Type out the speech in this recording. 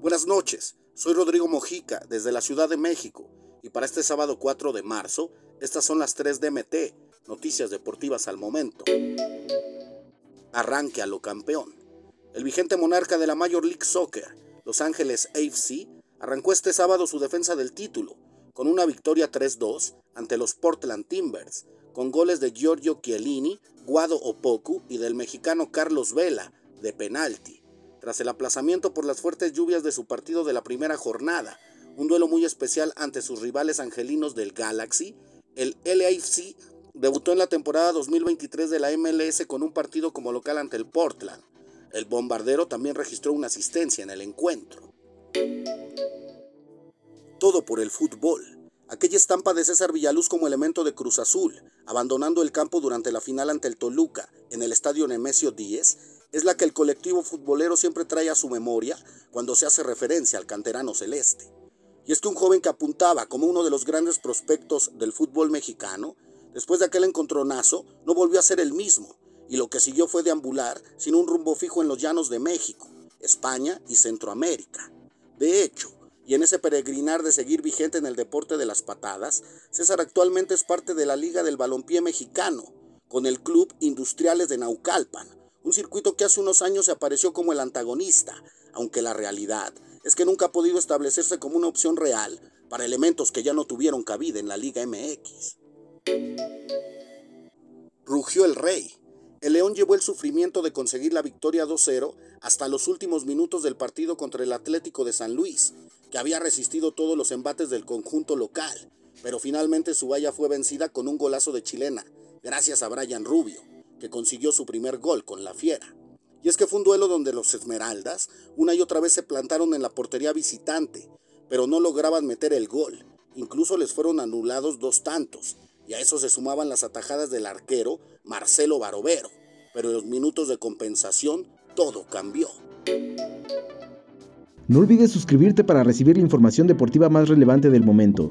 Buenas noches, soy Rodrigo Mojica desde la Ciudad de México y para este sábado 4 de marzo, estas son las 3 DMT, noticias deportivas al momento. Arranque a lo campeón. El vigente monarca de la Major League Soccer, Los Ángeles AFC, arrancó este sábado su defensa del título, con una victoria 3-2 ante los Portland Timbers, con goles de Giorgio Chiellini, Guado Opoku y del mexicano Carlos Vela, de penalti, tras el aplazamiento por las fuertes lluvias de su partido de la primera jornada, un duelo muy especial ante sus rivales angelinos del Galaxy, el LAFC debutó en la temporada 2023 de la MLS con un partido como local ante el Portland. El bombardero también registró una asistencia en el encuentro. Todo por el fútbol. Aquella estampa de César Villaluz como elemento de Cruz Azul, abandonando el campo durante la final ante el Toluca en el estadio Nemesio 10, es la que el colectivo futbolero siempre trae a su memoria cuando se hace referencia al canterano celeste. Y es que un joven que apuntaba como uno de los grandes prospectos del fútbol mexicano, después de aquel encontronazo, no volvió a ser el mismo, y lo que siguió fue deambular sin un rumbo fijo en los llanos de México, España y Centroamérica. De hecho, y en ese peregrinar de seguir vigente en el deporte de las patadas, César actualmente es parte de la Liga del Balompié Mexicano, con el Club Industriales de Naucalpan, un circuito que hace unos años se apareció como el antagonista, aunque la realidad es que nunca ha podido establecerse como una opción real para elementos que ya no tuvieron cabida en la Liga MX. Rugió el rey. El León llevó el sufrimiento de conseguir la victoria 2-0 hasta los últimos minutos del partido contra el Atlético de San Luis, que había resistido todos los embates del conjunto local, pero finalmente su valla fue vencida con un golazo de chilena, gracias a Brian Rubio, que consiguió su primer gol con la fiera. Y es que fue un duelo donde los Esmeraldas una y otra vez se plantaron en la portería visitante, pero no lograban meter el gol. Incluso les fueron anulados dos tantos, y a eso se sumaban las atajadas del arquero Marcelo Barovero. Pero en los minutos de compensación todo cambió. No olvides suscribirte para recibir la información deportiva más relevante del momento.